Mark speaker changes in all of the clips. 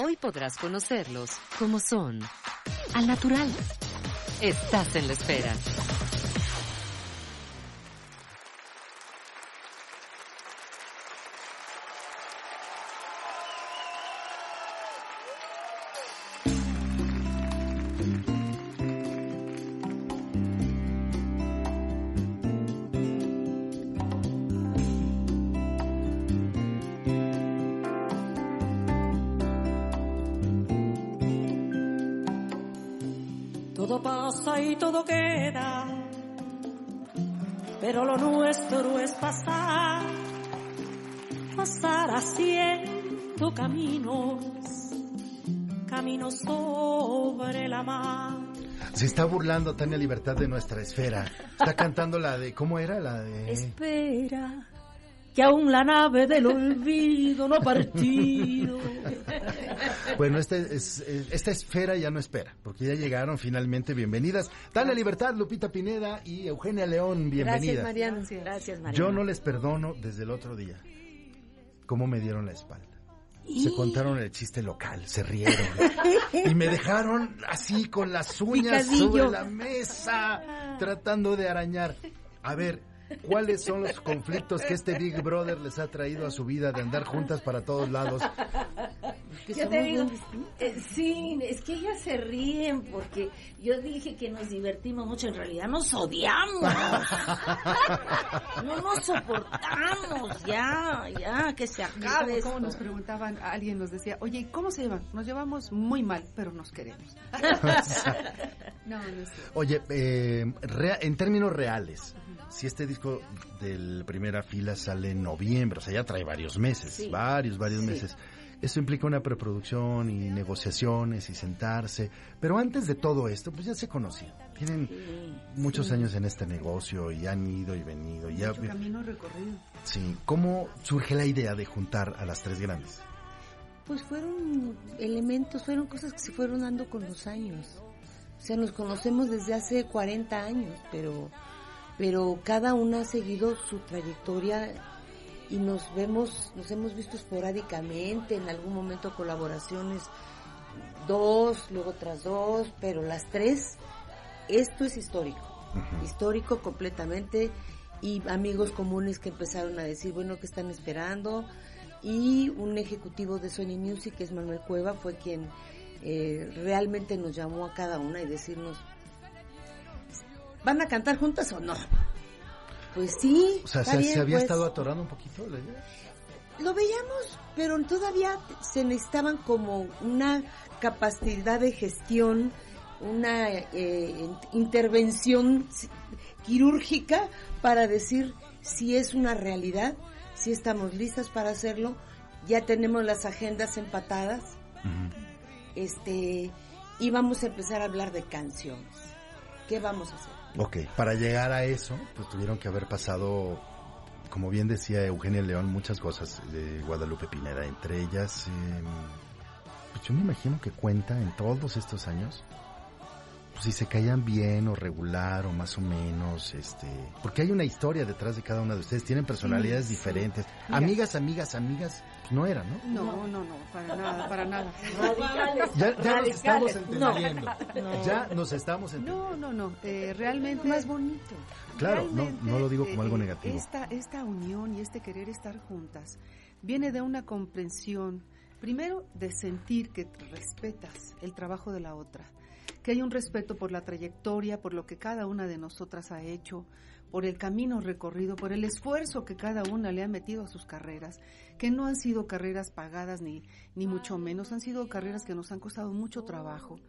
Speaker 1: Hoy podrás conocerlos como son, al natural. Estás en la espera.
Speaker 2: Todo pasa y todo queda, pero lo nuestro es pasar, pasar haciendo caminos, caminos sobre la mar.
Speaker 3: Se está burlando Tania Libertad de nuestra esfera. Está cantando la de, ¿cómo era? La de...
Speaker 2: Espera, que aún la nave del olvido no ha partido.
Speaker 3: Bueno, este es, eh, esta esfera ya no espera, porque ya llegaron finalmente. Bienvenidas. Tania Libertad, Lupita Pineda y Eugenia León, bienvenidas.
Speaker 2: Gracias, Mariano. Gracias, Mariano.
Speaker 3: Yo no les perdono desde el otro día cómo me dieron la espalda. Se contaron el chiste local, se rieron. y me dejaron así con las uñas
Speaker 2: Picadillo.
Speaker 3: sobre la mesa, tratando de arañar. A ver, ¿cuáles son los conflictos que este Big Brother les ha traído a su vida de andar juntas para todos lados?
Speaker 4: Yo te digo, eh, sí, es que ellas se ríen porque yo dije que nos divertimos mucho, en realidad nos odiamos. No nos soportamos, ya, ya, que se acabe
Speaker 5: Como nos preguntaban, alguien nos decía, oye, ¿cómo se llevan? Nos llevamos muy mal, pero nos queremos. no, no.
Speaker 3: Oye, eh, rea- en términos reales, si este disco del primera fila sale en noviembre, o sea, ya trae varios meses,
Speaker 4: Sí.
Speaker 3: varios, varios
Speaker 4: Sí.
Speaker 3: meses. Eso implica una preproducción y negociaciones y sentarse. Pero antes de todo esto, pues ya se conocían. Tienen muchos años en este negocio y han ido y venido. Y ya,
Speaker 5: camino recorrido.
Speaker 3: sí. ¿Cómo surge la idea de juntar a las tres grandes?
Speaker 4: Pues fueron elementos, fueron cosas que se fueron dando con los años. O sea, nos conocemos desde hace 40 años, pero, pero cada una ha seguido su trayectoria y nos vemos, nos hemos visto esporádicamente, en algún momento colaboraciones dos, luego tras dos, pero las tres, esto es histórico, histórico completamente y amigos comunes que empezaron a decir, bueno, ¿qué están esperando? Y un ejecutivo de Sony Music, que es Manuel Cueva, fue quien eh, realmente nos llamó a cada una y decirnos, ¿van a cantar juntas o no? Pues sí.
Speaker 3: O sea, ¿se,
Speaker 4: bien,
Speaker 3: se había
Speaker 4: pues.
Speaker 3: estado atorando un poquito la idea?
Speaker 4: Lo veíamos, pero todavía se necesitaban como una capacidad de gestión, una eh, in- intervención ci- quirúrgica para decir si es una realidad, si estamos listas para hacerlo, ya tenemos las agendas empatadas, este, y vamos a empezar a hablar de canciones. ¿Qué vamos a hacer?
Speaker 3: Ok, para llegar a eso, pues tuvieron que haber pasado, como bien decía Eugenia León, muchas cosas de Guadalupe Pineda, entre ellas, eh, pues yo me imagino que cuenta en todos estos años, pues si se caían bien o regular o más o menos, este, porque hay una historia detrás de cada una de ustedes, tienen personalidades
Speaker 5: Sí, sí.
Speaker 3: diferentes,
Speaker 5: Mira.
Speaker 3: amigas, amigas, amigas, pues no eran, ¿no?
Speaker 5: No, no, no, para nada, para nada.
Speaker 3: Ya, ya nos estamos
Speaker 4: No.
Speaker 3: entendiendo, ya nos estamos entendiendo.
Speaker 5: No, no, no, eh, realmente...
Speaker 4: Más bonito.
Speaker 3: Claro, no, no lo digo como
Speaker 5: eh,
Speaker 3: algo
Speaker 5: eh,
Speaker 3: negativo.
Speaker 5: Esta, esta unión y este querer estar juntas viene de una comprensión Primero, de sentir que respetas el trabajo de la otra, que hay un respeto por la trayectoria, por lo que cada una de nosotras ha hecho, por el camino recorrido, por el esfuerzo que cada una le ha metido a sus carreras, que no han sido carreras pagadas ni, ni mucho menos, han sido carreras que nos han costado mucho trabajo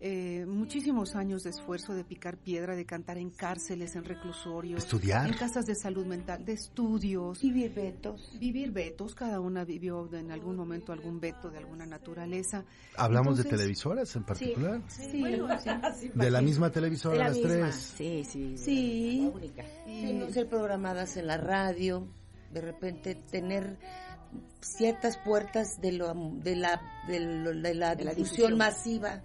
Speaker 5: eh, muchísimos años de esfuerzo de picar piedra, de cantar en cárceles, en reclusorios,
Speaker 3: Estudiar.
Speaker 5: en casas de salud mental, de estudios,
Speaker 4: Vivir vetos.
Speaker 5: vivir vetos, cada una vivió en algún momento algún veto de alguna naturaleza.
Speaker 3: Hablamos de televisoras en particular.
Speaker 4: Sí, sí.
Speaker 3: De la misma televisora,
Speaker 2: De la
Speaker 3: las
Speaker 2: misma.
Speaker 3: tres.
Speaker 2: Sí, sí.
Speaker 4: Sí.
Speaker 2: La única.
Speaker 4: Sí, ser programadas en la radio, de repente tener ciertas puertas de, lo, de la, de, lo- de la
Speaker 2: De la
Speaker 4: difusión. masiva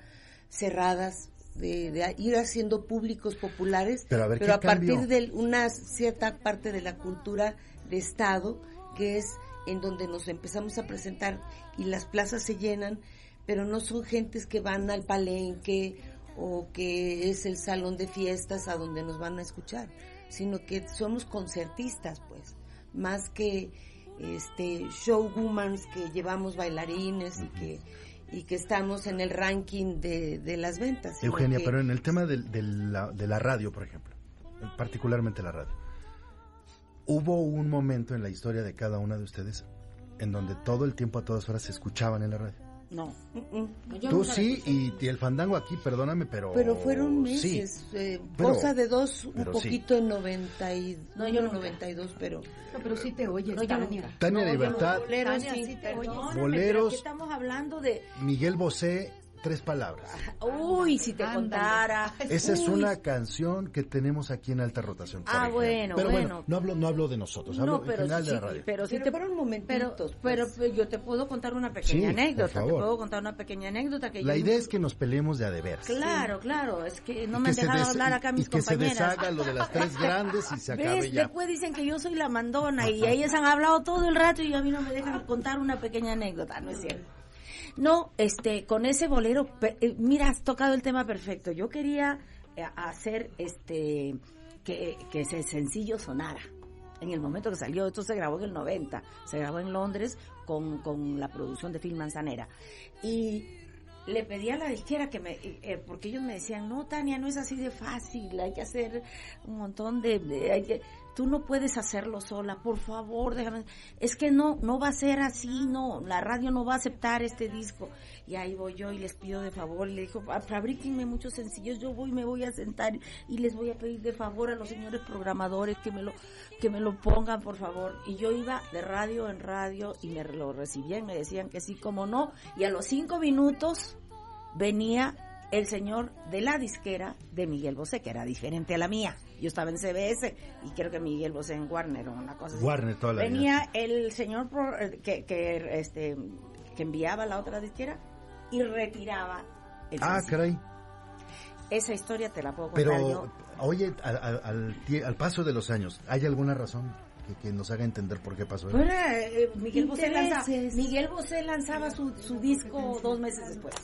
Speaker 4: cerradas, de, de ir haciendo públicos populares,
Speaker 3: Pero a ver, ¿qué
Speaker 4: a partir de una cierta parte de la cultura de Estado, que es en donde nos empezamos a presentar y las plazas se llenan, pero no son gentes que van al palenque o que es el salón de fiestas a donde nos van a escuchar, sino que somos concertistas, pues, más que este showwomans que llevamos bailarines y que y que estamos en el ranking de, de las ventas.
Speaker 3: Eugenia,
Speaker 4: que-
Speaker 3: pero en el tema del- de, la, de la radio, por ejemplo, particularmente la radio, hubo un momento en la historia de cada una de ustedes en donde todo el tiempo a todas horas se escuchaban en la radio.
Speaker 2: No. Yo
Speaker 3: Tú sí y, y el fandango aquí, perdóname, pero...
Speaker 4: Pero fueron
Speaker 3: Sí,
Speaker 4: meses, eh,
Speaker 3: pero-
Speaker 4: cosa de dos, un
Speaker 3: pero sí.
Speaker 4: poquito en 91,
Speaker 2: No, yo nunca.
Speaker 4: 92, pero...
Speaker 5: No, pero sí te oyes,
Speaker 2: No,
Speaker 5: Tania.
Speaker 3: Tania
Speaker 2: No,
Speaker 3: Libertad,
Speaker 2: no.
Speaker 4: Boleros,
Speaker 2: Tania,
Speaker 4: sí,
Speaker 2: sí te oyes.
Speaker 3: Boleros.
Speaker 2: pero aquí estamos hablando de...
Speaker 3: Miguel Bosé, tres palabras.
Speaker 2: Uy, si te
Speaker 5: Ándale.
Speaker 2: contara.
Speaker 3: Esa es una canción que tenemos aquí en alta rotación.
Speaker 2: Ah, bueno,
Speaker 3: pero
Speaker 2: bueno.
Speaker 3: no hablo, no hablo de nosotros, hablo
Speaker 2: No,
Speaker 3: en
Speaker 2: pero
Speaker 3: general
Speaker 2: sí,
Speaker 3: de la radio.
Speaker 2: pero sí
Speaker 4: Pero
Speaker 2: te
Speaker 4: fueron
Speaker 2: pero,
Speaker 4: momentitos,
Speaker 2: pero,
Speaker 4: pues.
Speaker 2: pues, yo te puedo contar una pequeña
Speaker 3: Sí, por
Speaker 2: anécdota. Te puedo contar una pequeña anécdota que
Speaker 3: La
Speaker 2: yo
Speaker 3: idea es que nos peleemos de a de veras.
Speaker 2: Claro, claro, es que no
Speaker 3: Y
Speaker 2: me
Speaker 3: que
Speaker 2: han
Speaker 3: se
Speaker 2: dejado
Speaker 3: des-
Speaker 2: hablar acá
Speaker 3: y-
Speaker 2: mis
Speaker 3: y que se
Speaker 2: compañeras.
Speaker 3: deshaga lo de las tres grandes y se acabe
Speaker 2: ¿Ves?
Speaker 3: ya.
Speaker 2: Después dicen que yo soy la mandona y ellas han hablado todo el rato y a mí no me dejan contar una pequeña anécdota, ¿no es cierto? No, este, con ese bolero, eh, mira, has tocado el tema perfecto. Yo quería eh, hacer, este, que, que ese sencillo sonara. En el momento que salió, esto se grabó en el 90, se grabó en Londres con, con la producción de Film Manzanera. Y le pedí a la disquera que me, eh, porque ellos me decían, no, Tania, no es así de fácil, hay que hacer un montón de, de- hay que, tú no puedes hacerlo sola, por favor, déjame, es que no, no va a ser así, no, la radio no va a aceptar este disco. Y ahí voy yo y les pido de favor, y le dijo, "Ah, fabríquenme muchos sencillos, yo voy, me voy a sentar y les voy a pedir de favor a los señores programadores que me lo, que me lo pongan, por favor. Y yo iba de radio en radio y me lo recibían, me decían que sí, como no, y a los cinco minutos venía el señor de la disquera de Miguel Bosé, que era diferente a la mía. Yo estaba en CBS y creo que Miguel Bosé en Warner o una cosa así.
Speaker 3: Warner toda la vida.
Speaker 2: Venía el señor pro- eh, que, que, este, que enviaba la otra disquera y retiraba el
Speaker 3: Ah,
Speaker 2: sencillo.
Speaker 3: caray.
Speaker 2: Esa historia te la puedo contar yo.
Speaker 3: Pero, oye, al, al- al tie- al paso de los años, ¿hay alguna razón que, que nos haga entender por qué pasó eso?
Speaker 2: Bueno, eh, Miguel, Bosé lanzaba. Miguel Bosé lanzaba su, su disco dos meses después.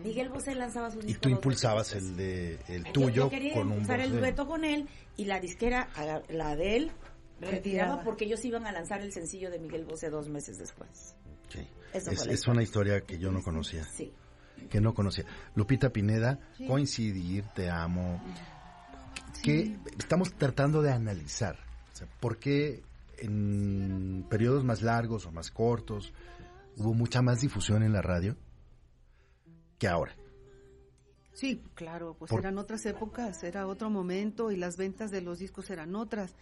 Speaker 2: Miguel Bosé lanzaba su disco
Speaker 3: Y tú impulsabas el de el
Speaker 2: Yo-
Speaker 3: tuyo
Speaker 2: yo quería
Speaker 3: con un
Speaker 2: el dueto con él y la disquera, la de él, retiraba porque ellos iban a lanzar el sencillo de Miguel Bosé dos meses después.
Speaker 3: Sí.
Speaker 2: Esa
Speaker 3: Es, es una historia que yo no conocía,
Speaker 2: Sí.
Speaker 3: que no conocía. Lupita Pineda, coincidir, te amo. Que estamos tratando de analizar. O sea, ¿Por qué en periodos más largos o más cortos hubo mucha más difusión en la radio que ahora?
Speaker 5: Sí, claro, pues
Speaker 3: Por-
Speaker 5: eran otras épocas, era otro momento y las ventas de los discos eran otras.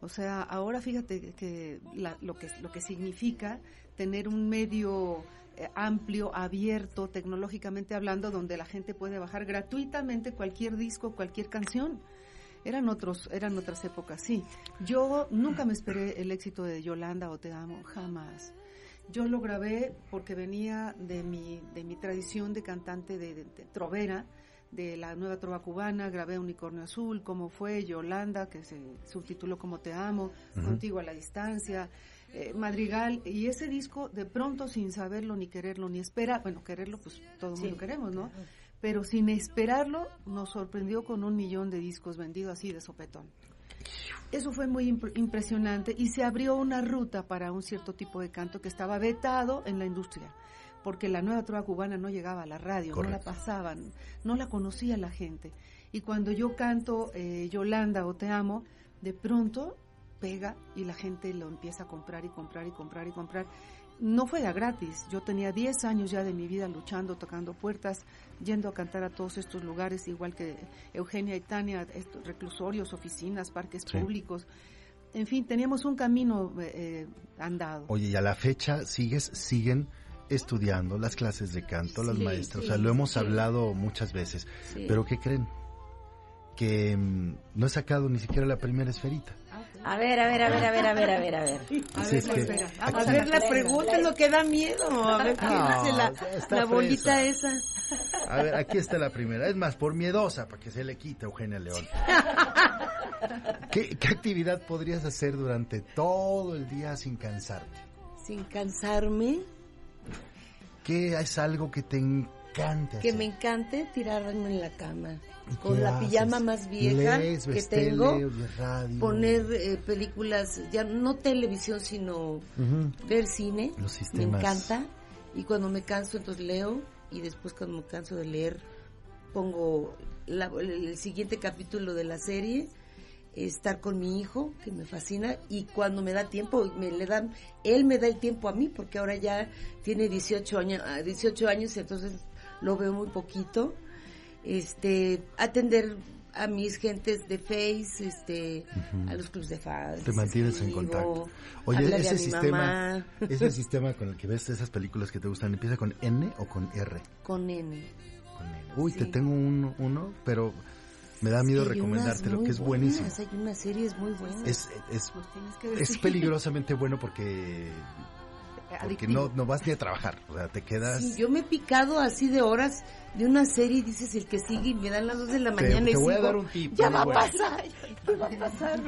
Speaker 5: O sea, ahora fíjate que la- lo que lo que significa tener un medio eh, amplio, abierto, tecnológicamente hablando, donde la gente puede bajar gratuitamente cualquier disco, cualquier canción. Eran otros, eran otras épocas, sí. Yo nunca me esperé el éxito de Yolanda o Te amo, jamás. Yo lo grabé porque venía de mi, de mi tradición de cantante de, de- de trovera, de la nueva trova cubana, grabé Unicornio Azul, como fue Yolanda, que se subtituló como Te amo, Contigo a la distancia, eh, Madrigal, y ese disco de pronto sin saberlo ni quererlo ni esperar, bueno, quererlo pues todo el mundo queremos, ¿no? Pero sin esperarlo nos sorprendió con un millón de discos vendidos así de sopetón. Eso fue muy impr- impresionante y se abrió una ruta para un cierto tipo de canto que estaba vetado en la industria, porque la nueva trova cubana no llegaba a la radio, no la pasaban, no la conocía la gente. Y cuando yo canto eh, Yolanda o Te amo, de pronto pega y la gente lo empieza a comprar y comprar y comprar y comprar. No fue de gratis, yo tenía 10 años ya de mi vida luchando, tocando puertas, yendo a cantar a todos estos lugares, igual que Eugenia y Tania, estos reclusorios, oficinas, parques
Speaker 3: Sí.
Speaker 5: públicos. En fin, teníamos un camino eh, eh, andado.
Speaker 3: Oye, y a la fecha sigues, siguen estudiando las clases de canto, las
Speaker 4: Sí,
Speaker 3: maestras,
Speaker 4: sí,
Speaker 3: o sea, lo hemos
Speaker 4: sí.
Speaker 3: hablado muchas veces,
Speaker 4: Sí.
Speaker 3: pero ¿qué creen? Que mm, no he sacado ni siquiera la primera esferita.
Speaker 2: A ver, a ver, a ver, a ver, a ver, a ver, a ver.
Speaker 5: A ver,
Speaker 3: que-.
Speaker 4: A ver,
Speaker 5: la
Speaker 4: pregunta es lo que da miedo. A ver, ¿qué
Speaker 3: No,
Speaker 4: dice la,
Speaker 3: está
Speaker 4: la bolita esa?
Speaker 3: A ver, aquí está la primera. Es más, por miedosa, para que se le quite Eugenia León. ¿Qué, qué actividad podrías hacer durante todo el día sin cansarte?
Speaker 4: Sin cansarme,
Speaker 3: ¿Qué es algo que te encante
Speaker 4: que me encante tirarme en la cama.
Speaker 3: ¿Y
Speaker 4: Con la
Speaker 3: haces?
Speaker 4: pijama más vieja
Speaker 3: ¿Lees,
Speaker 4: que tengo.
Speaker 3: tele, oyes radio?
Speaker 4: Poner eh, películas, ya no televisión, sino ver cine.
Speaker 3: Los
Speaker 4: Me encanta. Y cuando me canso, entonces leo. Y después, cuando me canso de leer, pongo la- el, siguiente capítulo de la serie. Estar con mi hijo, que me fascina. Y cuando me da tiempo, me le dan, él me da el tiempo a mí, porque ahora ya tiene 18 años, ah, 18 años, entonces lo veo muy poquito. Este, atender a mis gentes de Face, este, a los clubs de fans.
Speaker 3: Te mantienes en contacto. Oye, ese sistema, ese sistema con el que ves esas películas que te gustan, ¿empieza con N o con R?
Speaker 4: Con N.
Speaker 3: Con N. Uy, te tengo uno, uno, pero me da miedo
Speaker 4: Sí,
Speaker 3: recomendártelo, que es
Speaker 4: muy
Speaker 3: buenísimo.
Speaker 4: buenas, Hay unas series muy buenas.
Speaker 3: Es, es, es peligrosamente bueno porque, porque no, no vas ni a trabajar, o sea, te quedas...
Speaker 4: Sí, yo me he picado así de horas de una serie y dices el que sigue y me dan las dos de la
Speaker 3: Te-
Speaker 4: mañana y
Speaker 3: te voy a dar un tip
Speaker 4: Ya va a pasar, ya va a pasar.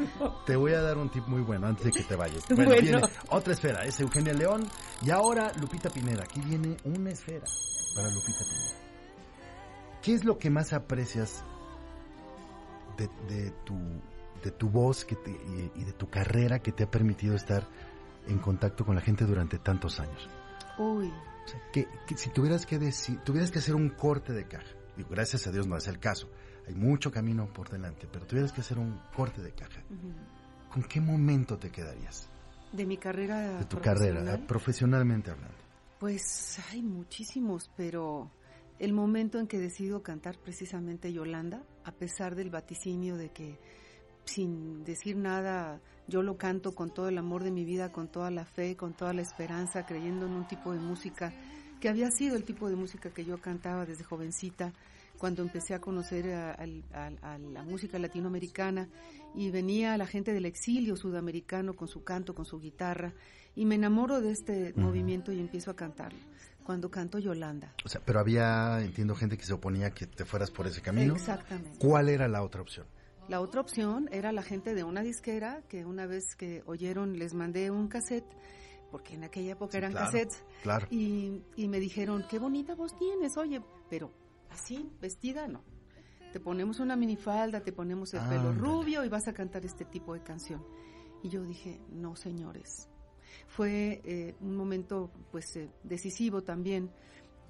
Speaker 3: Te voy a dar un tip muy bueno antes de que te vayas. Bueno,
Speaker 4: Bueno.
Speaker 3: viene otra esfera, es Eugenia León y ahora Lupita Pineda. Aquí viene una esfera para Lupita Pineda. ¿Qué es lo que más aprecias de, de tu, de tu voz que te- y, y de tu carrera que te ha permitido estar en contacto con la gente durante tantos años?
Speaker 5: Uy,
Speaker 3: O sea, que, que si tuvieras que decir, tuvieras que hacer un corte de caja, digo, gracias a Dios no es el caso, hay mucho camino por delante, pero tuvieras que hacer un corte de caja,
Speaker 5: ujú.
Speaker 3: ¿con qué momento te quedarías
Speaker 5: de mi carrera
Speaker 3: de tu
Speaker 5: profesional,
Speaker 3: carrera, eh, profesionalmente hablando?
Speaker 5: Pues hay muchísimos, pero el momento en que decido cantar precisamente Yolanda, a pesar del vaticinio de que sin decir nada yo lo canto con todo el amor de mi vida, con toda la fe, con toda la esperanza, creyendo en un tipo de música que había sido el tipo de música que yo cantaba desde jovencita, cuando empecé a conocer a, la música latinoamericana y venía la gente del exilio sudamericano con su canto, con su guitarra, y me enamoro de este movimiento y empiezo a cantarlo. Cuando canto Yolanda.
Speaker 3: O sea, pero había, entiendo, gente que se oponía a que te fueras por ese camino.
Speaker 5: Exactamente.
Speaker 3: ¿Cuál era la otra opción?
Speaker 5: La otra opción era la gente de una disquera que una vez que oyeron les mandé un cassette, porque en aquella época
Speaker 3: Sí,
Speaker 5: eran
Speaker 3: claro.
Speaker 5: cassettes,
Speaker 3: Claro.
Speaker 5: y, y me dijeron, qué bonita voz tienes, oye, pero así, vestida, no. Te ponemos una minifalda, te ponemos el pelo rubio y vas a cantar este tipo de canción. Y yo dije, no, señores. Fue eh, un momento pues eh, decisivo también,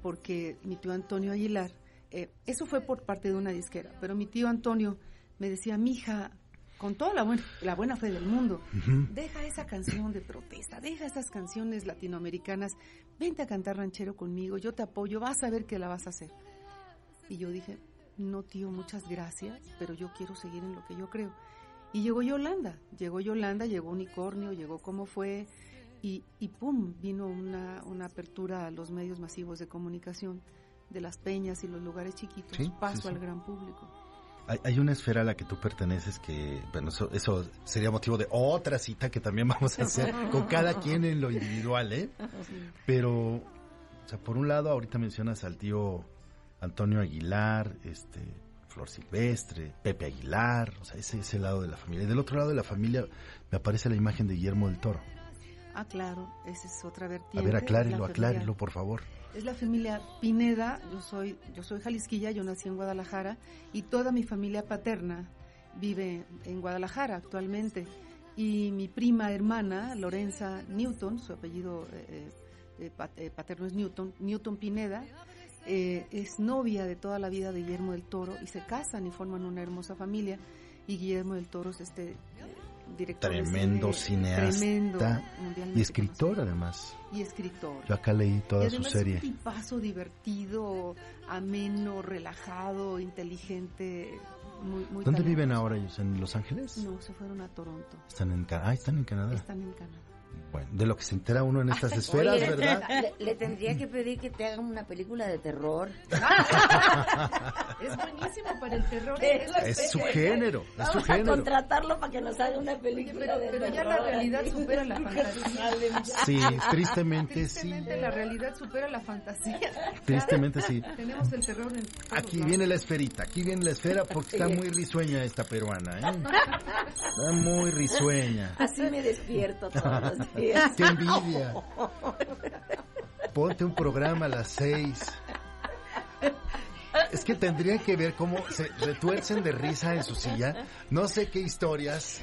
Speaker 5: porque mi tío Antonio Aguilar, eh, eso fue por parte de una disquera, pero mi tío Antonio me decía, mija, con toda la, buena la buena fe del mundo, deja esa canción de protesta, deja esas canciones latinoamericanas, vente a cantar ranchero conmigo, yo te apoyo, vas a ver que la vas a hacer. Y yo dije, no tío, muchas gracias, pero yo quiero seguir en lo que yo creo. Y llegó Yolanda, llegó Yolanda, llegó Unicornio, llegó como fue, y, y pum, vino una, una apertura a los medios masivos de comunicación de las peñas y los lugares chiquitos,
Speaker 3: Sí,
Speaker 5: paso
Speaker 3: sí, sí.
Speaker 5: al gran público.
Speaker 3: Hay, hay una esfera a la que tú perteneces que, bueno, eso, eso sería motivo de otra cita que también vamos a hacer con cada quien en lo individual, ¿eh? Pero, o sea, por un lado, ahorita mencionas al tío Antonio Aguilar, este, Flor Silvestre, Pepe Aguilar, o sea, ese ese lado de la familia. Y del otro lado de la familia me aparece la imagen de Guillermo del Toro.
Speaker 5: Ah, claro, esa es otra
Speaker 3: A
Speaker 5: vertiente.
Speaker 3: ver,
Speaker 5: es la
Speaker 3: aclárelo, aclárelo, por favor.
Speaker 5: Es la familia Pineda, yo soy, yo soy jalisquilla, yo nací en Guadalajara y toda mi familia paterna vive en Guadalajara actualmente. Y mi prima hermana, Lorenza Newton, su apellido eh, eh, eh, paterno es Newton, Newton Pineda, es novia de toda la vida de Guillermo del Toro y se casan y forman una hermosa familia. Y Guillermo del Toro es este director.
Speaker 3: Tremendo cineasta y escritor además.
Speaker 5: Y escritor.
Speaker 3: Yo acá leí toda su serie.
Speaker 5: Es un tipazo divertido, ameno, relajado, inteligente. Muy, muy
Speaker 3: ¿Dónde viven ahora ellos? ¿En Los Ángeles?
Speaker 5: No, se fueron a Toronto.
Speaker 3: Están en, ah, están en Canadá.
Speaker 5: Están en Canadá.
Speaker 3: Bueno, de lo que se entera uno en estas esferas, ¿verdad?
Speaker 2: Le, tendría que pedir que te hagan una película de terror.
Speaker 5: es buenísimo para el terror.
Speaker 3: Es, su género, es su género.
Speaker 2: A contratarlo para que nos haga una película de
Speaker 5: pero
Speaker 2: terror.
Speaker 5: ya la realidad supera la fantasía.
Speaker 3: Sí, tristemente,
Speaker 5: tristemente la realidad supera la fantasía.
Speaker 3: Tristemente sí.
Speaker 5: Tenemos el terror en
Speaker 3: Aquí viene la esferita, aquí viene la esfera porque está muy risueña esta peruana, ¿eh? Está muy risueña.
Speaker 2: Así me despierto todos los días.
Speaker 3: ¡Qué envidia! Ponte un programa a las seis. Es que tendrían que ver cómo se retuercen de risa en su silla. No sé qué historias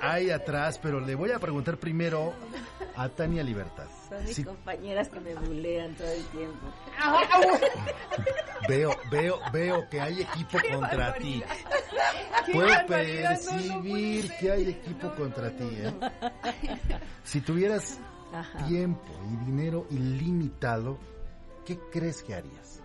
Speaker 3: hay atrás, pero le voy a preguntar primero a Tania Libertad.
Speaker 2: Son mis compañeras que me bulean todo el tiempo.
Speaker 3: Veo, veo, veo que hay equipo contra ti. Puedo percibir que hay equipo contra ti. ¿eh? Si tuvieras tiempo y dinero ilimitado, ¿qué crees que harías?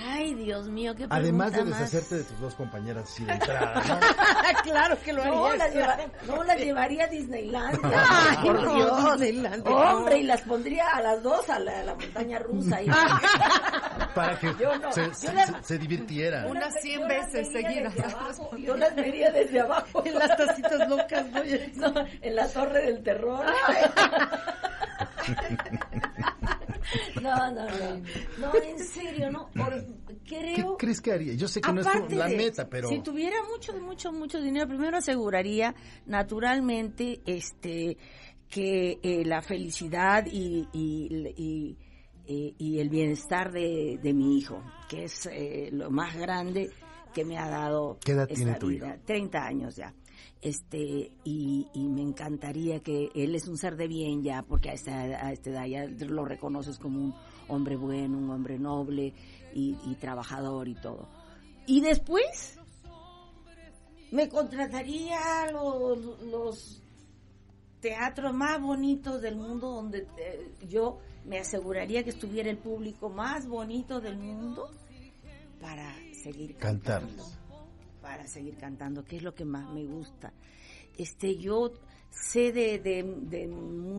Speaker 2: Ay, Dios mío, qué
Speaker 3: Además de
Speaker 2: más...
Speaker 3: deshacerte de tus dos compañeras así de entrada, ¿no?
Speaker 2: claro que lo haría. No, las, llevaría, no, las llevaría a Disneylandia.
Speaker 4: Ay, Dios. Disneylandia.
Speaker 2: Hombre, y las pondría a las dos a la, a la montaña rusa. Y...
Speaker 3: Para que
Speaker 2: no,
Speaker 3: se, se, las, se, divirtieran.
Speaker 5: Unas 100 veces seguidas.
Speaker 2: Abajo, yo las vería desde abajo.
Speaker 4: en las tacitas locas, ¿no?
Speaker 2: no en la torre del terror. No, no, no. No, en serio, no. Creo.
Speaker 3: ¿Qué crees que haría? Yo sé que no es la meta, pero.
Speaker 2: Si tuviera mucho, mucho, mucho dinero, primero aseguraría naturalmente este que eh, la felicidad y, y, y, eh, y, el bienestar de, de mi hijo, que es eh, lo más grande que me ha dado.
Speaker 3: ¿Qué edad tiene tu
Speaker 2: vida. 30 años ya este y, y, me encantaría que él es un ser de bien ya porque a esta, a esta edad ya lo reconoces como un hombre bueno un hombre noble y, y trabajador y todo y después me contrataría los, los teatros más bonitos del mundo donde eh, yo me aseguraría que estuviera el público más bonito del mundo para seguir
Speaker 3: cantando.
Speaker 2: Para seguir cantando, que es lo que más me gusta. Este, yo sé de, de, de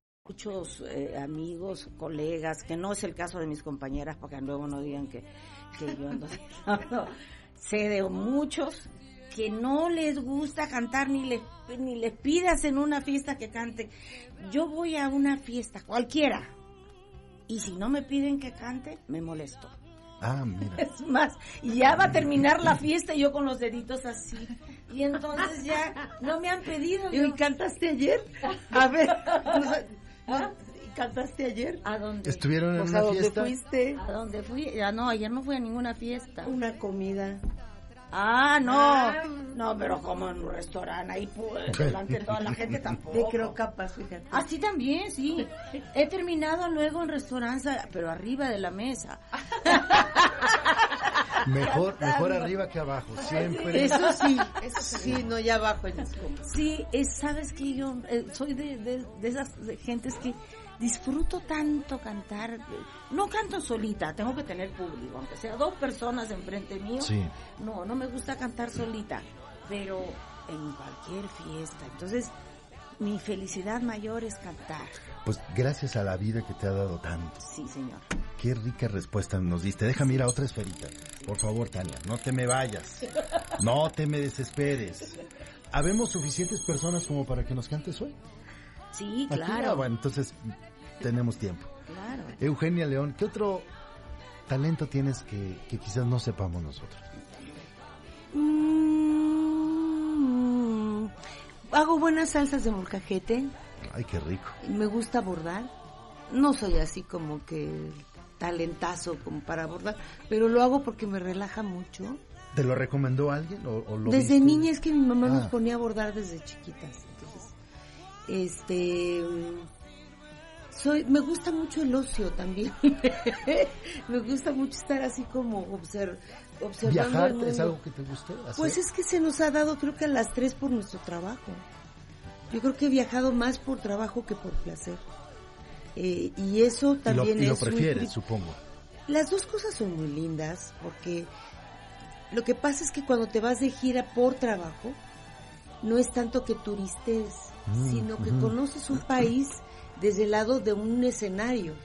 Speaker 2: Muchos eh, amigos, colegas, que no es el caso de mis compañeras, porque luego no digan que, que yo no, no, sé de muchos que no les gusta cantar ni les, ni les pidas en una fiesta que canten. Yo voy a una fiesta, cualquiera, y si no me piden que cante, me molesto.
Speaker 3: Ah, mira.
Speaker 2: Es más, ya va a terminar la fiesta y yo con los deditos así. Y entonces ya no me han pedido.
Speaker 4: ¿Y cantaste ayer? A ver, ¿Ah? ¿cantaste ayer?
Speaker 2: ¿A dónde?
Speaker 3: ¿Estuvieron en
Speaker 4: pues,
Speaker 3: una
Speaker 4: ¿A dónde
Speaker 3: fiesta?
Speaker 4: fuiste?
Speaker 2: ¿A dónde fui? Ya no, ayer no fui a ninguna fiesta.
Speaker 4: Una comida.
Speaker 2: Ah, no. No, pero como en un restaurante, ahí pues, delante de toda la gente tampoco.
Speaker 4: De creo capaz, fíjate.
Speaker 2: Así también, sí. He terminado luego en restaurantes, pero arriba de la mesa.
Speaker 3: Mejor, mejor arriba que abajo, siempre.
Speaker 4: Eso sí, eso sí, no ya abajo en las comas.
Speaker 2: Sí, es, sabes que yo eh, soy de, de, de esas de gentes que disfruto tanto cantar. No canto solita, tengo que tener público, aunque sea dos personas enfrente mío.
Speaker 3: Sí.
Speaker 2: No, no me gusta cantar solita, pero en cualquier fiesta. Entonces, mi felicidad mayor es cantar.
Speaker 3: Pues gracias a la vida que te ha dado tanto.
Speaker 2: Sí, señor.
Speaker 3: Qué rica respuesta nos diste. Déjame ir a otra esferita. Por favor, Tania, no te me vayas. No te me desesperes. ¿Habemos suficientes personas como para que nos cantes hoy?
Speaker 2: Sí, claro.
Speaker 3: ah, bueno, entonces tenemos tiempo.
Speaker 2: Claro.
Speaker 3: Eugenia León, ¿qué otro talento tienes que, que quizás no sepamos nosotros?
Speaker 4: Mm, hago buenas salsas de molcajete.
Speaker 3: Ay, qué rico.
Speaker 4: Me gusta bordar. No soy así como que talentazo como para bordar, pero lo hago porque me relaja mucho.
Speaker 3: ¿Te lo recomendó alguien o, o lo
Speaker 4: Desde
Speaker 3: viste?
Speaker 4: niña es que mi mamá nos
Speaker 3: Ah.
Speaker 4: ponía a bordar desde chiquitas. Entonces, este soy me gusta mucho el ocio también. me gusta mucho estar así como obser, observando
Speaker 3: ¿Viajar
Speaker 4: el
Speaker 3: es
Speaker 4: mundo.
Speaker 3: algo que te guste hacer?
Speaker 4: Pues es que se nos ha dado creo que a las tres por nuestro trabajo. Yo creo que he viajado más por trabajo que por placer. Eh, y eso
Speaker 3: y lo,
Speaker 4: también
Speaker 3: y lo
Speaker 4: es un
Speaker 3: prefieres, supongo.
Speaker 4: las dos cosas son muy lindas porque lo que pasa es que cuando te vas de gira por trabajo, no es tanto que turistes,
Speaker 3: Mm,
Speaker 4: sino que
Speaker 3: ujú.
Speaker 4: conoces un país desde el lado de un escenario,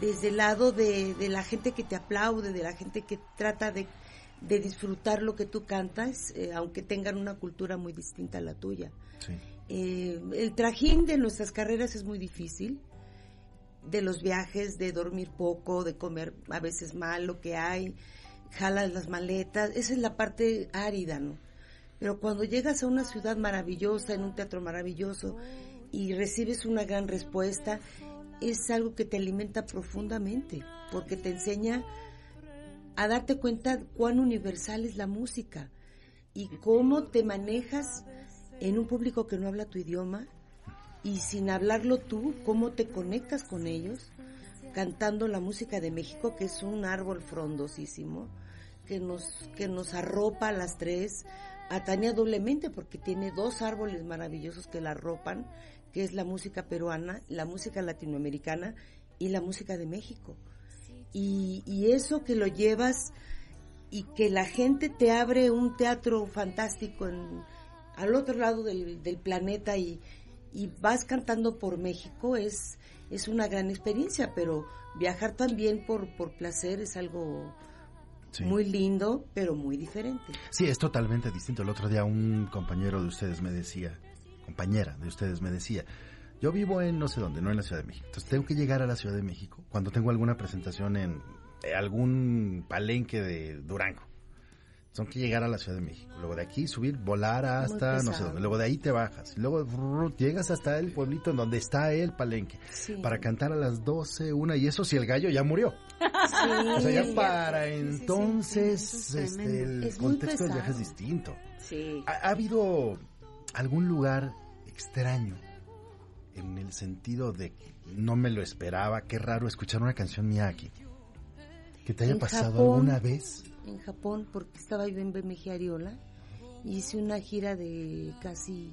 Speaker 4: desde el lado de, de la gente que te aplaude, de la gente que trata de, de disfrutar lo que tú cantas, eh, aunque tengan una cultura muy distinta a la tuya.
Speaker 3: Sí.
Speaker 4: Eh, el trajín de nuestras carreras es muy difícil, de los viajes, de dormir poco, de comer a veces mal lo que hay, jalas las maletas, esa es la parte árida, ¿no? Pero cuando llegas a una ciudad maravillosa, en un teatro maravilloso, y recibes una gran respuesta, es algo que te alimenta profundamente, porque te enseña a darte cuenta cuán universal es la música y cómo te manejas en un público que no habla tu idioma y sin hablarlo tú, cómo te conectas con ellos cantando la música de México, que es un árbol frondosísimo, que nos, que nos arropa a las tres, a Tania doblemente, porque tiene dos árboles maravillosos que la arropan, que es la música peruana, la música latinoamericana y la música de México. Y, y eso que lo llevas y que la gente te abre un teatro fantástico en, al otro lado del, del planeta y, y vas cantando por México es, es una gran experiencia, pero viajar también por, por placer es algo
Speaker 3: Sí.
Speaker 4: muy lindo, pero muy diferente.
Speaker 3: Sí, es totalmente distinto. El otro día un compañero de ustedes me decía, compañera de ustedes me decía, yo vivo en no sé dónde, no en la Ciudad de México. Entonces tengo que llegar a la Ciudad de México cuando tengo alguna presentación en eh, algún palenque de Durango. Tengo que llegar a la Ciudad de México. Luego de aquí subir, volar hasta no sé dónde. Luego de ahí te bajas. Luego llegas hasta el pueblito en donde está el palenque.
Speaker 4: Sí.
Speaker 3: Para cantar a las 12, una. Y eso si el gallo ya murió. O sea, ya para entonces este, el
Speaker 4: Es
Speaker 3: contexto del viaje es distinto.
Speaker 2: Sí.
Speaker 3: ¿Ha, ha habido algún lugar extraño en el sentido de que no me lo esperaba, qué raro escuchar una canción mía aquí? ¿Que te haya pasado
Speaker 4: Japón.
Speaker 3: alguna vez?
Speaker 4: En Japón porque estaba yo en BMG Ariola. Hice una gira de casi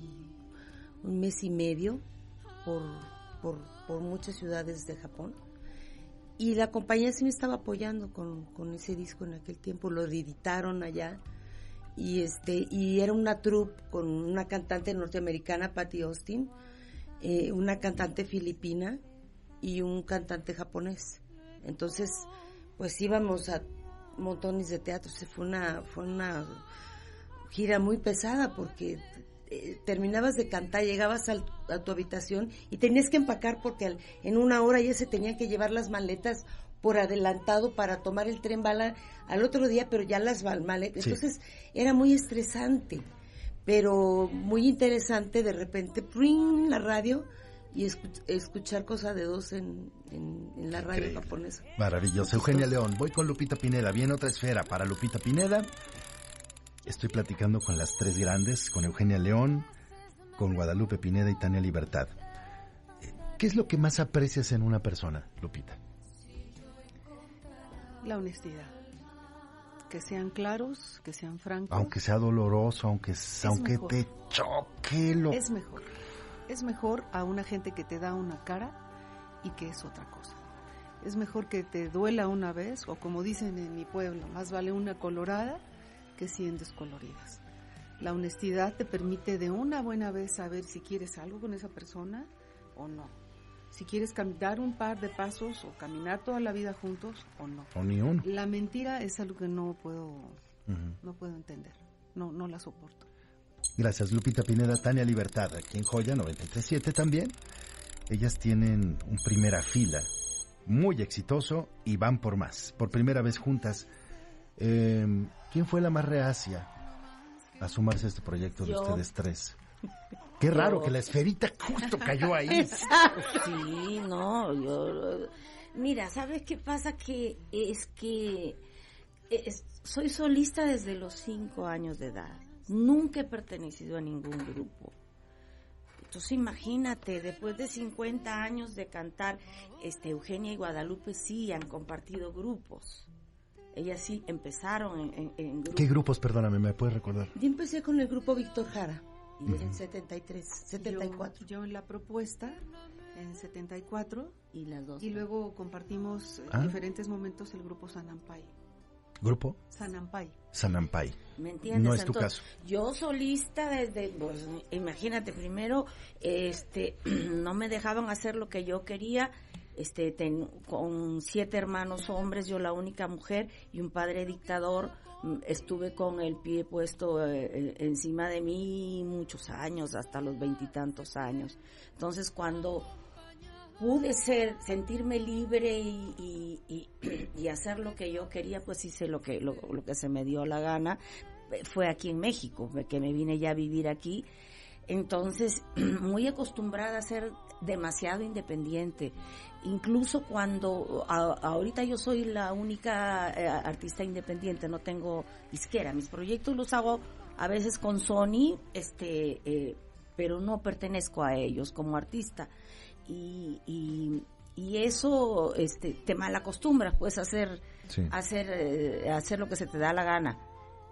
Speaker 4: un mes y medio por, por, por muchas ciudades de Japón. Y la compañía sí me estaba apoyando con, con ese disco en aquel tiempo, lo editaron allá. Y este y era una troupe con una cantante norteamericana Patty Austin, eh, una cantante filipina y un cantante japonés. Entonces, pues íbamos a montones de teatros. Se fue una fue una gira muy pesada porque eh, terminabas de cantar, llegabas al- a tu habitación y tenías que empacar porque al- en una hora ya se tenían que llevar las maletas por adelantado para tomar el tren bala al otro día, pero ya las maletas.
Speaker 3: Sí.
Speaker 4: Entonces era muy estresante, pero muy interesante de repente, ¡pring! la radio y escu- escuchar cosa de dos en, en- en la radio
Speaker 3: Increíble.
Speaker 4: japonesa.
Speaker 3: Maravilloso. Eugenia León, voy con Lupita Pineda. Viene otra esfera para Lupita Pineda. Estoy platicando con las tres grandes, con Eugenia León, con Guadalupe Pineda y Tania Libertad. ¿Qué es lo que más aprecias en una persona, Lupita?
Speaker 5: La honestidad. que sean claros, que sean francos.
Speaker 3: Aunque sea doloroso, aunque, aunque
Speaker 5: mejor.
Speaker 3: te choque lo...
Speaker 5: Es mejor. Es mejor a una gente que te da una cara y que es otra cosa. Es mejor que te duela una vez, o como dicen en mi pueblo, más vale una colorada que cien descoloridas. La honestidad te permite de una buena vez saber si quieres algo con esa persona o no. Si quieres caminar un par de pasos o caminar toda la vida juntos o no.
Speaker 3: O ni uno.
Speaker 5: La mentira es algo que no puedo, no puedo entender. No, no la soporto.
Speaker 3: Gracias, Lupita Pineda, Tania Libertad, aquí en Joya 937 también. Ellas tienen un primera fila muy exitoso y van por más, por primera vez juntas. Eh, ¿Quién fue la más reacia a sumarse a este proyecto de ustedes tres? Qué raro
Speaker 2: Yo.
Speaker 3: que la esferita justo cayó ahí.
Speaker 2: Sí, no, yo... Mira, ¿sabes qué pasa? Que es que es- soy solista desde los cinco años de edad. Nunca he pertenecido a ningún grupo. Entonces imagínate, después de 50 años de cantar, este Eugenia y Guadalupe sí han compartido grupos. Ellas sí empezaron en, en- en grupos.
Speaker 3: ¿Qué grupos, perdóname, me puedes recordar?
Speaker 4: Yo empecé con el grupo Víctor Jara
Speaker 2: Y
Speaker 4: en 73, 74.
Speaker 5: Yo, yo en la propuesta, en 74,
Speaker 2: y las dos.
Speaker 5: y luego compartimos eh,
Speaker 3: Ah.
Speaker 5: diferentes momentos el grupo Sanampay.
Speaker 3: Grupo
Speaker 5: Sanampay.
Speaker 3: Sanampay.
Speaker 2: ¿Me entiendes?
Speaker 3: No es tu
Speaker 2: Entonces,
Speaker 3: caso.
Speaker 2: Yo solista desde, pues, imagínate, primero, este, no me dejaban hacer lo que yo quería, este, ten- con siete hermanos hombres, yo la única mujer y un padre dictador, mm, estuve con el pie puesto eh, eh, encima de mí muchos años, hasta los veintitantos años. Entonces, cuando pude ser, sentirme libre y, y, y- y hacer lo que yo quería, pues hice lo que, lo, que se me dio la gana. Eh, Fue aquí en México, que me vine ya a vivir aquí. Entonces, muy acostumbrada a ser demasiado independiente. Incluso cuando a- ahorita yo soy la única eh, artista independiente, no tengo disquera. Mis proyectos los hago a veces con Sony, este, eh, pero no pertenezco a ellos como artista. Y, y, y eso este, te malacostumbras, a hacer,
Speaker 3: Sí.
Speaker 2: hacer, eh, hacer lo que se te da la gana.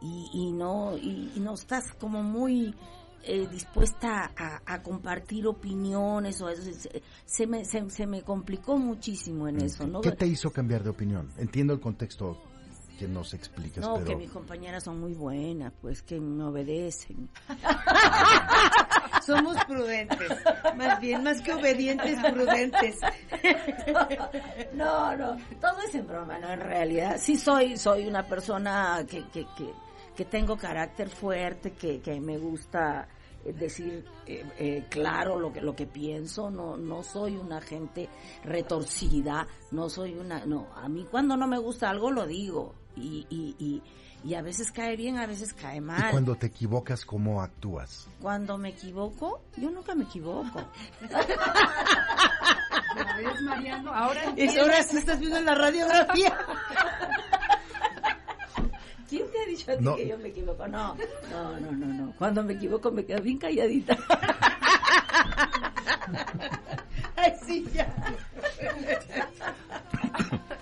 Speaker 2: Y, y no, y, y no estás como muy eh, dispuesta a, a compartir opiniones o eso. Se, se me, se, se me complicó muchísimo en eso, ¿no?
Speaker 3: ¿Qué te hizo cambiar de opinión? Entiendo el contexto que nos explicas,
Speaker 2: No,
Speaker 3: pero...
Speaker 2: que mis compañeras son muy buenas, pues que me obedecen.
Speaker 4: Somos prudentes, más bien, más que obedientes, prudentes.
Speaker 2: No, no, todo es en broma, no, en realidad. Sí soy, soy una persona que, que, que, que tengo carácter fuerte, que, que me gusta eh, decir eh, eh, claro lo que lo que pienso, no no soy una gente retorcida, no soy una, no, a mí cuando no me gusta algo lo digo y, y, y, y a veces cae bien, a veces cae
Speaker 3: Y
Speaker 2: mal.
Speaker 3: cuando te equivocas, ¿cómo actúas?
Speaker 2: Cuando me equivoco, yo nunca me equivoco.
Speaker 5: ¿Ya ves, Mariano? Ahora
Speaker 4: Y ahora sí estás viendo la radiografía.
Speaker 2: ¿Quién te ha dicho a ti
Speaker 3: No.
Speaker 2: que yo me equivoco? No, no, no, no, no. Cuando me equivoco me quedo bien calladita.
Speaker 4: Ay, sí, ya.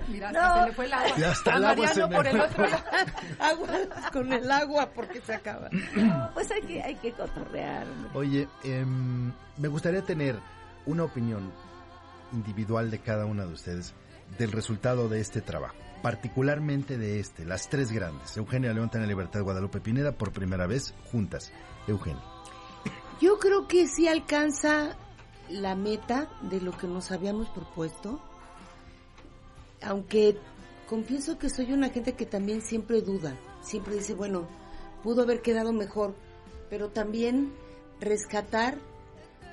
Speaker 5: Mira,
Speaker 2: No.
Speaker 5: se le fue el agua.
Speaker 3: Y hasta el agua
Speaker 5: Mariano
Speaker 3: se me
Speaker 5: por el otro lado.
Speaker 4: Agua con el agua porque se acaba.
Speaker 2: Pues hay que, hay que cotorrear.
Speaker 3: Oye, em, me gustaría tener una opinión individual de cada una de ustedes del resultado de este trabajo, particularmente de este, las tres grandes, Eugenia León, Tania Libertad, Guadalupe Pineda, por primera vez juntas. Eugenia.
Speaker 4: Yo creo que sí alcanza la meta de lo que nos habíamos propuesto, aunque confieso que soy una gente que también siempre duda, siempre dice, bueno, pudo haber quedado mejor, pero también rescatar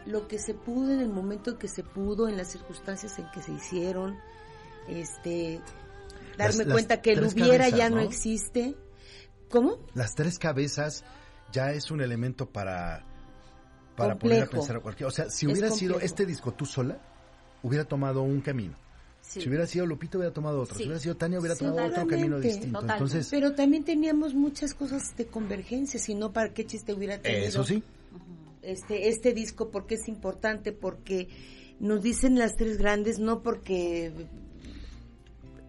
Speaker 4: lo que se pudo en el momento en que se pudo, en las circunstancias en que se hicieron, este, darme
Speaker 3: Las- las
Speaker 4: cuenta que el hubiera
Speaker 3: cabezas,
Speaker 4: ya no
Speaker 3: ¿no?
Speaker 4: existe. ¿Cómo?
Speaker 3: Las tres cabezas ya es un elemento para, para poner a pensar a cualquier... O sea, si hubiera sido este disco tú sola, hubiera tomado un camino.
Speaker 2: Sí.
Speaker 3: Si hubiera sido Lupito, hubiera tomado otro.
Speaker 2: Sí.
Speaker 3: Si hubiera sido Tania, hubiera tomado otro camino distinto.
Speaker 2: Totalmente.
Speaker 3: Entonces,
Speaker 4: Pero también teníamos muchas cosas de convergencia, si no, ¿para qué chiste hubiera tenido
Speaker 3: eso sí.
Speaker 4: este, este disco? Porque es importante, porque nos dicen las tres grandes, no porque,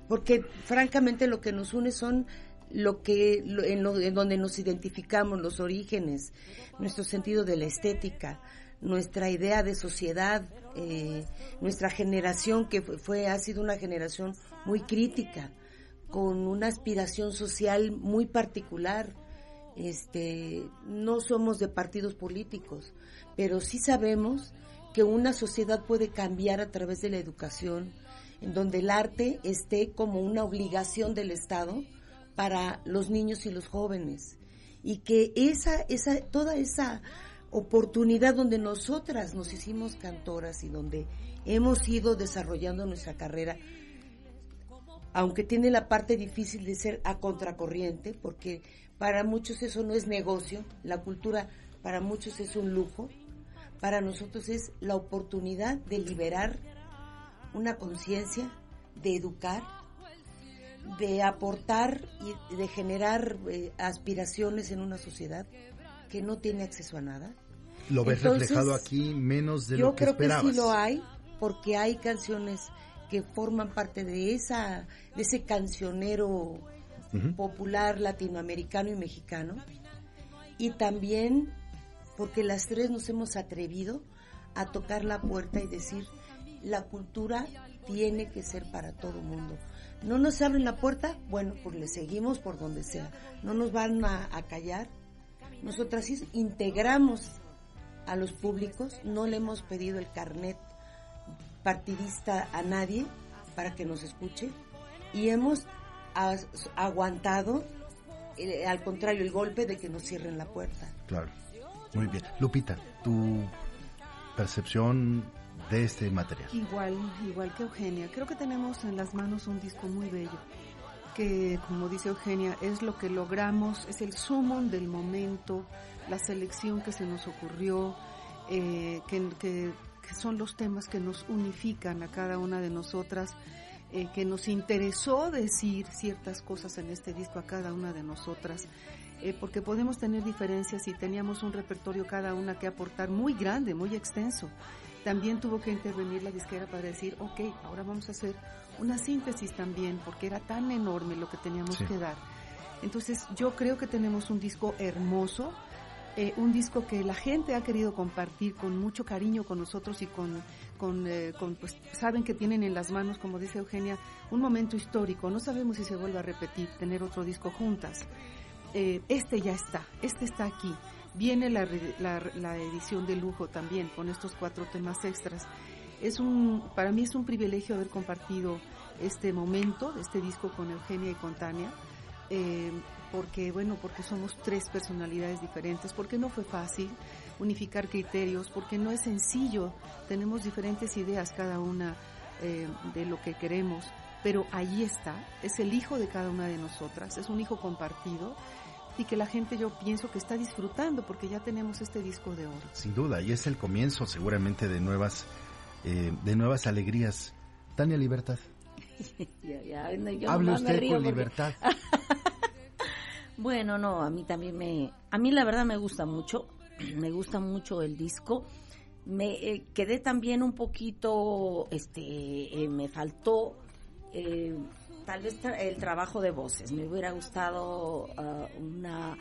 Speaker 4: porque francamente lo que nos une son lo que en, lo, en donde nos identificamos, los orígenes, nuestro sentido de la estética, nuestra idea de sociedad, eh, nuestra generación que fue, ha sido una generación muy crítica, con una aspiración social muy particular. Este, no somos de partidos políticos, pero sí sabemos que una sociedad puede cambiar a través de la educación, en donde el arte esté como una obligación del Estado para los niños y los jóvenes y que esa esa toda esa oportunidad donde nosotras nos hicimos cantoras y donde hemos ido desarrollando nuestra carrera, aunque tiene la parte difícil de ser a contracorriente, porque para muchos eso no es negocio, la cultura para muchos es un lujo, para nosotros es la oportunidad de liberar una conciencia, de educar, de aportar y de generar eh, aspiraciones en una sociedad que no tiene acceso a nada.
Speaker 3: ¿Lo ves reflejado aquí menos de lo que esperabas?
Speaker 4: Yo creo que sí lo hay, porque hay canciones que forman parte de esa de ese cancionero popular latinoamericano y mexicano y también porque las tres nos hemos atrevido a tocar la puerta y decir la cultura tiene que ser para todo el mundo. No nos abren la puerta, bueno, pues le seguimos por donde sea. No nos van a, a callar, nosotras sí integramos a los públicos, no le hemos pedido el carnet partidista a nadie para que nos escuche y hemos aguantado, eh, al contrario, el golpe de que nos cierren la puerta.
Speaker 3: Claro, muy bien. Lupita, tu percepción de este material.
Speaker 5: Igual, igual que Eugenia. Creo que tenemos en las manos un disco muy bello que, como dice Eugenia, es lo que logramos, es el sumo del momento, la selección que se nos ocurrió, eh, que, son los temas que nos unifican a cada una de nosotras, eh, que nos interesó decir ciertas cosas en este disco a cada una de nosotras. Eh, porque podemos tener diferencias y teníamos un repertorio cada una que aportar muy grande, muy extenso. También tuvo que intervenir la disquera para decir, ok, ahora vamos a hacer una síntesis también, porque era tan enorme lo que teníamos que dar. Entonces yo creo que tenemos un disco hermoso, eh, un disco que la gente ha querido compartir con mucho cariño con nosotros y con, con, eh, con, pues saben que tienen en las manos, como dice Eugenia, un momento histórico. No sabemos si se vuelve a repetir, tener otro disco juntas. Eh, este ya está, este está aquí. Viene la, la, la edición de lujo también con estos cuatro temas extras es un, para mí es un privilegio haber compartido este momento, este disco con Eugenia y con Tania, eh, porque bueno, porque somos tres personalidades diferentes, porque no fue fácil unificar criterios, porque no es sencillo, tenemos diferentes ideas cada una eh, de lo que queremos, pero ahí está, es el hijo de cada una de nosotras, es un hijo compartido y que la gente yo pienso que está disfrutando porque ya tenemos este disco de oro.
Speaker 3: Sin duda, y es el comienzo seguramente de nuevas eh, de nuevas alegrías. Tania Libertad. Hable usted con libertad.
Speaker 2: bueno, no, a mí también me, a mí la verdad me gusta mucho, me gusta mucho el disco. Me eh, quedé también un poquito, este, eh, me faltó tal vez el trabajo de voces. Me hubiera gustado ah, una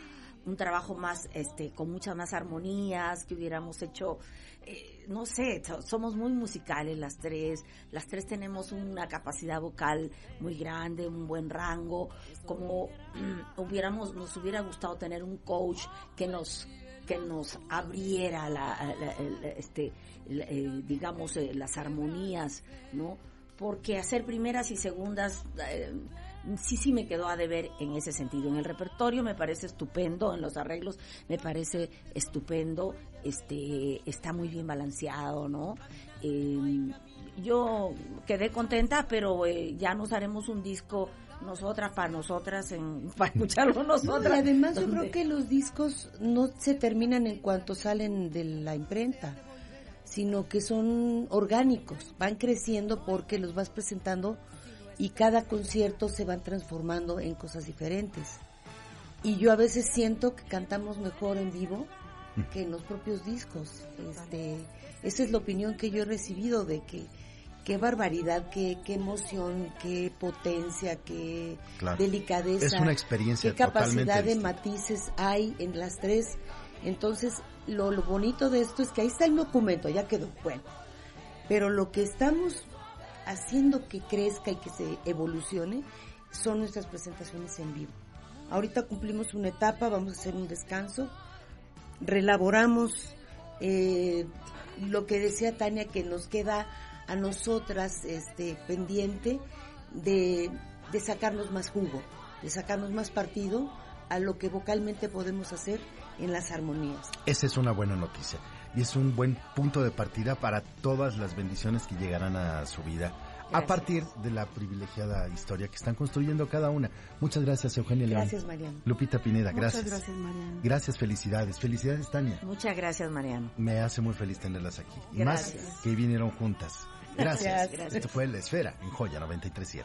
Speaker 2: un trabajo más, este, con muchas más armonías, que hubiéramos hecho, eh, no sé, somos muy musicales las tres, las tres tenemos una capacidad vocal muy grande, un buen rango, como hubiéramos, nos hubiera gustado tener un coach que nos que nos abriera la, este eh, digamos eh, las armonías no porque hacer primeras y segundas sí, sí me quedó a deber en ese sentido. En el repertorio me parece estupendo, en los arreglos me parece estupendo, este, está muy bien balanceado, ¿no? Em, yo quedé contenta, pero eh, ya nos haremos un disco nosotras para nosotras en, para escucharlo nosotras.
Speaker 4: y además yo creo que los discos no se terminan en cuanto salen de la imprenta, sino que son orgánicos, van creciendo porque los vas presentando y cada concierto se van transformando en cosas diferentes. Y yo a veces siento que cantamos mejor en vivo que en los propios discos. Este, esa es la opinión que yo he recibido de que qué barbaridad, qué, qué emoción, qué potencia, qué
Speaker 3: Claro.
Speaker 4: delicadeza.
Speaker 3: Es una experiencia
Speaker 4: Qué capacidad de matices hay en las tres. Entonces, lo, lo bonito de esto es que ahí está el documento, ya quedó. Bueno, pero lo que estamos haciendo que crezca y que se evolucione son nuestras presentaciones en vivo. Ahorita cumplimos una etapa, vamos a hacer un descanso, relaboramos eh, lo que decía Tania que nos queda a nosotras este pendiente de, de sacarnos más jugo, de sacarnos más partido a lo que vocalmente podemos hacer en las armonías.
Speaker 3: Esa es una buena noticia y es un buen punto de partida para todas las bendiciones que llegarán a su vida a
Speaker 4: Gracias.
Speaker 3: partir de la privilegiada historia que están construyendo cada una. Muchas gracias, Eugenia León.
Speaker 4: Gracias, Mariano.
Speaker 3: Lupita Pineda,
Speaker 5: Muchas
Speaker 3: gracias.
Speaker 5: gracias, Mariana.
Speaker 3: Gracias, felicidades. Felicidades, Tania.
Speaker 2: Muchas gracias, Mariano.
Speaker 3: Me hace muy feliz tenerlas aquí. Y
Speaker 2: Gracias.
Speaker 3: más que vinieron juntas. Gracias.
Speaker 4: Gracias, gracias.
Speaker 3: Esto fue La Esfera en Joya 937.